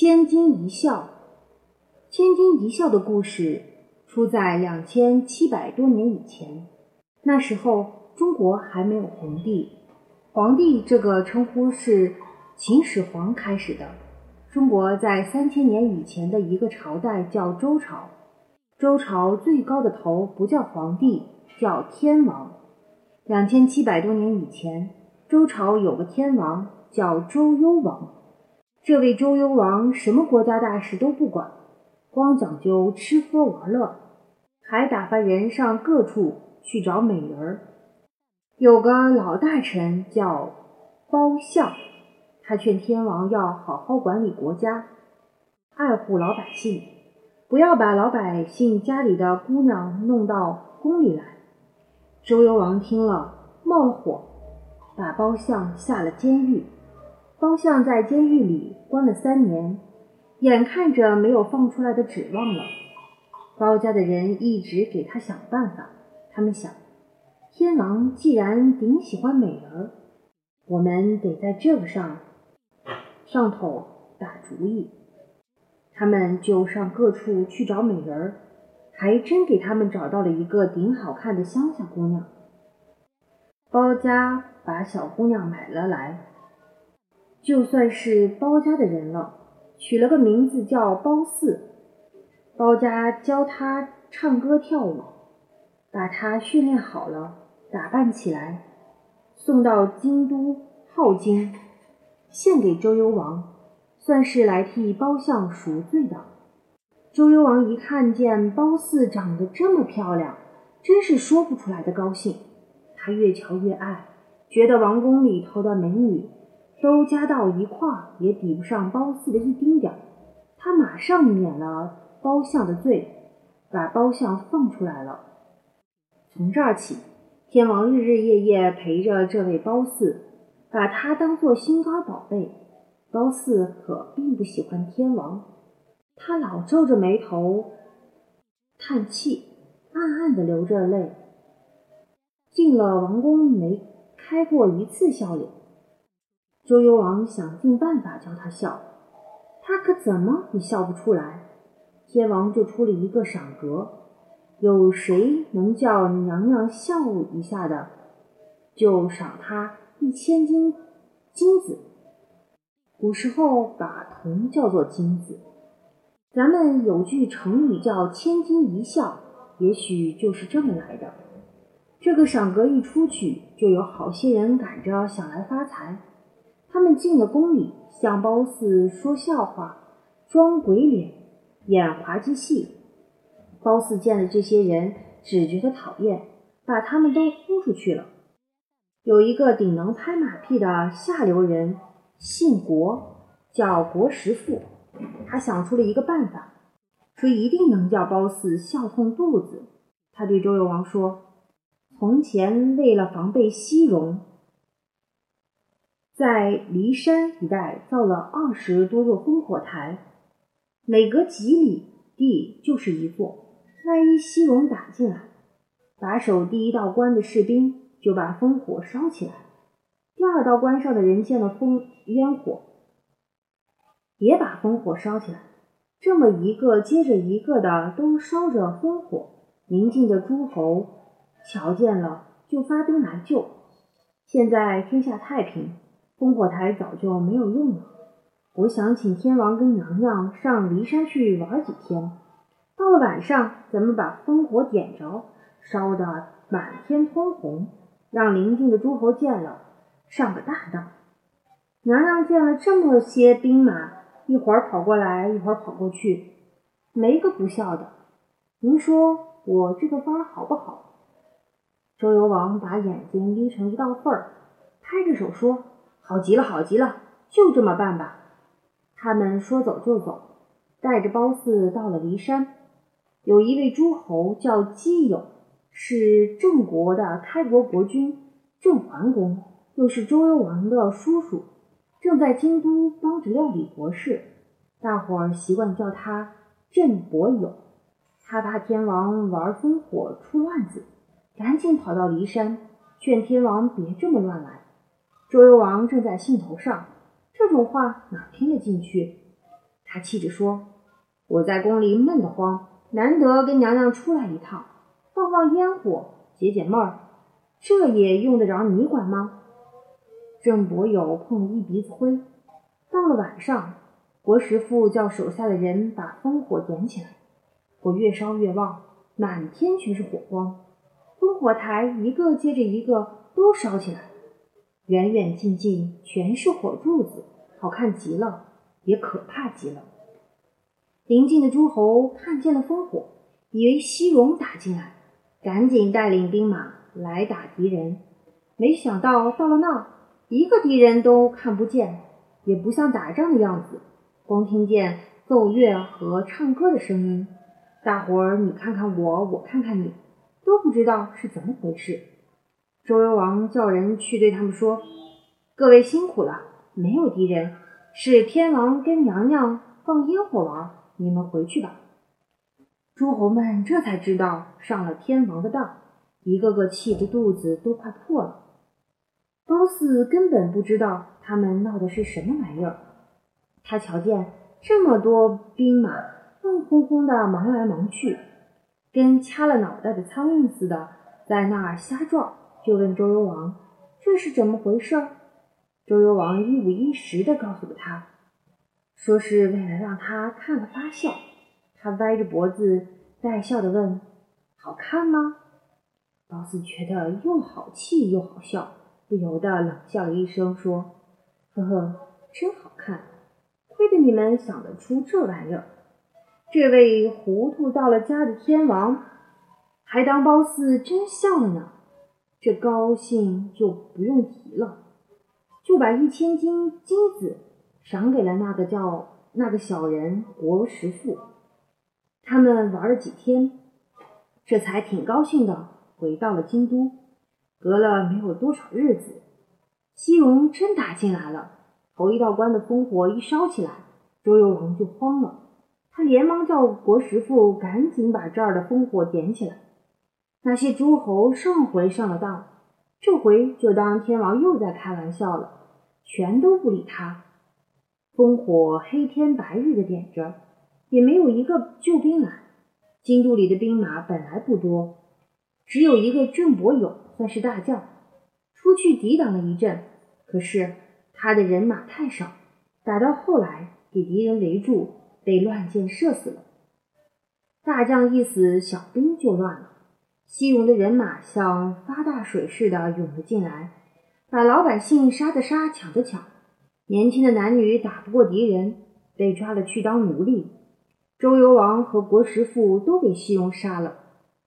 千金一笑，千金一笑的故事出在两千七百多年以前。那时候中国还没有皇帝，皇帝这个称呼是秦始皇开始的。中国在三千年以前的一个朝代叫周朝，周朝最高的头不叫皇帝，叫天王。两千七百多年以前，周朝有个天王叫周幽王。这位周幽王什么国家大事都不管，光讲究吃喝玩乐，还打发人上各处去找美人儿。有个老大臣叫包相。他劝天王要好好管理国家，爱护老百姓，不要把老百姓家里的姑娘弄到宫里来。周幽王听了冒了火，把包相下了监狱。包相在监狱里关了三年，眼看着没有放出来的指望了。包家的人一直给他想办法。他们想，天王既然顶喜欢美人，我们得在这个上。上头打主意，他们就上各处去找美人儿，还真给他们找到了一个顶好看的乡下姑娘。包家把小姑娘买了来，就算是包家的人了，取了个名字叫包四。包家教他唱歌跳舞，把他训练好了，打扮起来，送到京都镐京。献给周幽王，算是来替包相赎罪的。周幽王一看见褒姒长得这么漂亮，真是说不出来的高兴。他越瞧越爱，觉得王宫里头的美女都加到一块儿，也比不上褒姒的一丁点儿。他马上免了褒相的罪，把褒相放出来了。从这儿起，天王日日夜夜陪着这位褒姒。把他当做心肝宝贝，褒姒可并不喜欢天王，他老皱着眉头叹气，暗暗的流着泪。进了王宫没开过一次笑脸。周幽王想尽办法教他笑，他可怎么也笑不出来。天王就出了一个赏格，有谁能叫娘娘笑一下的，就赏他。一千斤金子，古时候把铜叫做金子。咱们有句成语叫“千金一笑”，也许就是这么来的。这个赏格一出去，就有好些人赶着想来发财。他们进了宫里，向褒姒说笑话，装鬼脸，演滑稽戏。褒姒见了这些人，只觉得讨厌，把他们都轰出去了。有一个顶能拍马屁的下流人，姓国，叫国师傅。他想出了一个办法，说一定能叫褒姒笑痛肚子。他对周幽王说：“从前为了防备西戎，在骊山一带造了二十多座烽火台，每隔几里地就是一座。万一西戎打进来，把守第一道关的士兵。”就把烽火烧起来。第二道关上的人见了烽烟火，也把烽火烧起来。这么一个接着一个的都烧着烽火，宁静的诸侯瞧见了就发兵来救。现在天下太平，烽火台早就没有用了。我想请天王跟娘娘上骊山去玩几天。到了晚上，咱们把烽火点着，烧得满天通红。让邻近的诸侯见了，上个大当。娘娘见了这么些兵马，一会儿跑过来，一会儿跑过去，没个不笑的。您说我这个法好不好？周幽王把眼睛眯成一道缝儿，拍着手说：“好极了，好极了，就这么办吧。”他们说走就走，带着褒姒到了骊山。有一位诸侯叫姬友。是郑国的开国国君郑桓公，又是周幽王的叔叔，正在京都帮着料理国事，大伙儿习惯叫他郑伯友。他怕天王玩烽火出乱子，赶紧跑到骊山劝天王别这么乱来。周幽王正在兴头上，这种话哪听得进去？他气着说：“我在宫里闷得慌，难得跟娘娘出来一趟，放放烟火，解解闷儿，这也用得着你管吗？”郑伯友碰了一鼻子灰。到了晚上，国师傅叫手下的人把烽火点起来，火越烧越旺，满天全是火光，烽火台一个接着一个都烧起来，远远近近全是火柱子，好看极了，也可怕极了。邻近的诸侯看见了烽火，以为西戎打进来，赶紧带领兵马来打敌人，没想到到了那儿，一个敌人都看不见。也不像打仗的样子，光听见奏乐和唱歌的声音，大伙儿你看看我，我看看你，都不知道是怎么回事。周幽王叫人去对他们说：“各位辛苦了，没有敌人，是天王跟娘娘放烟火玩，你们回去吧。”诸侯们这才知道上了天王的当，一个个气得肚子都快破了。褒姒根本不知道他们闹的是什么玩意儿。他瞧见这么多兵马乱哄哄的忙来忙去，跟掐了脑袋的苍蝇似的，在那儿瞎撞，就问周幽王：“这是怎么回事？”周幽王一五一十的告诉了他，说是为了让他看了发笑。他歪着脖子带笑的问：“好看吗？”褒姒觉得又好气又好笑。不由得冷笑了一声，说：“呵呵，真好看，亏得你们想得出这玩意儿。这位糊涂到了家的天王，还当褒姒真笑了呢。这高兴就不用提了，就把一千斤金子赏给了那个叫那个小人国师傅。他们玩了几天，这才挺高兴的回到了京都。”隔了没有多少日子，西戎真打进来了。头一道关的烽火一烧起来，周幽王就慌了。他连忙叫国师傅赶紧把这儿的烽火点起来。那些诸侯上回上了当，这回就当天王又在开玩笑了，全都不理他。烽火黑天白日的点着，也没有一个救兵来。京都里的兵马本来不多，只有一个郑伯友。算是大将，出去抵挡了一阵，可是他的人马太少，打到后来给敌人围住，被乱箭射死了。大将一死，小兵就乱了。西戎的人马像发大水似的涌了进来，把老百姓杀的杀，抢的抢，年轻的男女打不过敌人，被抓了去当奴隶。周幽王和国师傅都给西戎杀了，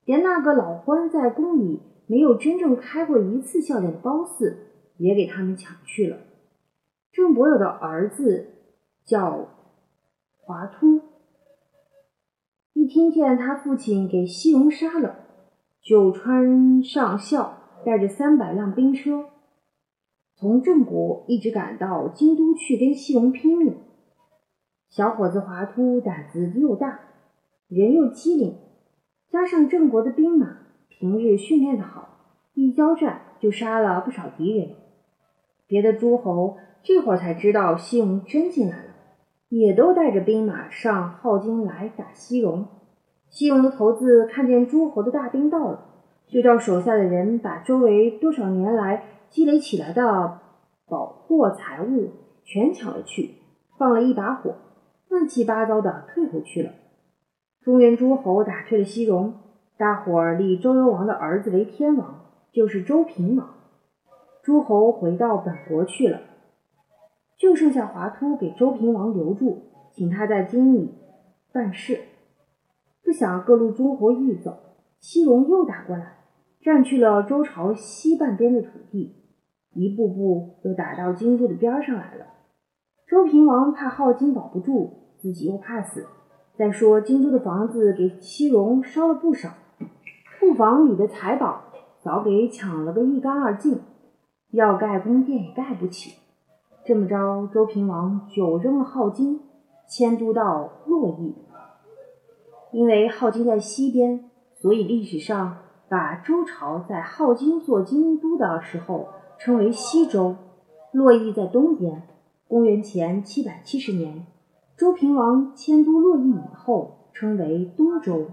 连那个老关在宫里。没有真正开过一次笑脸的褒姒也给他们抢去了。郑伯友的儿子叫华突，一听见他父亲给西戎杀了，就穿上孝，带着三百辆兵车，从郑国一直赶到京都去跟西戎拼命。小伙子华突胆子又大，人又机灵，加上郑国的兵马。平日训练的好，一交战就杀了不少敌人。别的诸侯这会儿才知道西戎真进来了，也都带着兵马上镐京来打西戎。西戎的头子看见诸侯的大兵到了，就叫手下的人把周围多少年来积累起来的宝货财物全抢了去，放了一把火，乱七八糟的退回去了。中原诸侯打退了西戎。大伙儿立周幽王的儿子为天王，就是周平王。诸侯回到本国去了，就剩下华突给周平王留住，请他在京里办事。不想各路诸侯一走，西戎又打过来，占去了周朝西半边的土地，一步步又打到京都的边上来了。周平王怕镐京保不住，自己又怕死。再说京都的房子给西戎烧了不少。库房里的财宝早给抢了个一干二净，要盖宫殿也盖不起。这么着，周平王就扔了镐京，迁都到洛邑。因为镐京在西边，所以历史上把周朝在镐京做京都的时候称为西周。洛邑在东边。公元前七百七十年，周平王迁都洛邑以后，称为东周。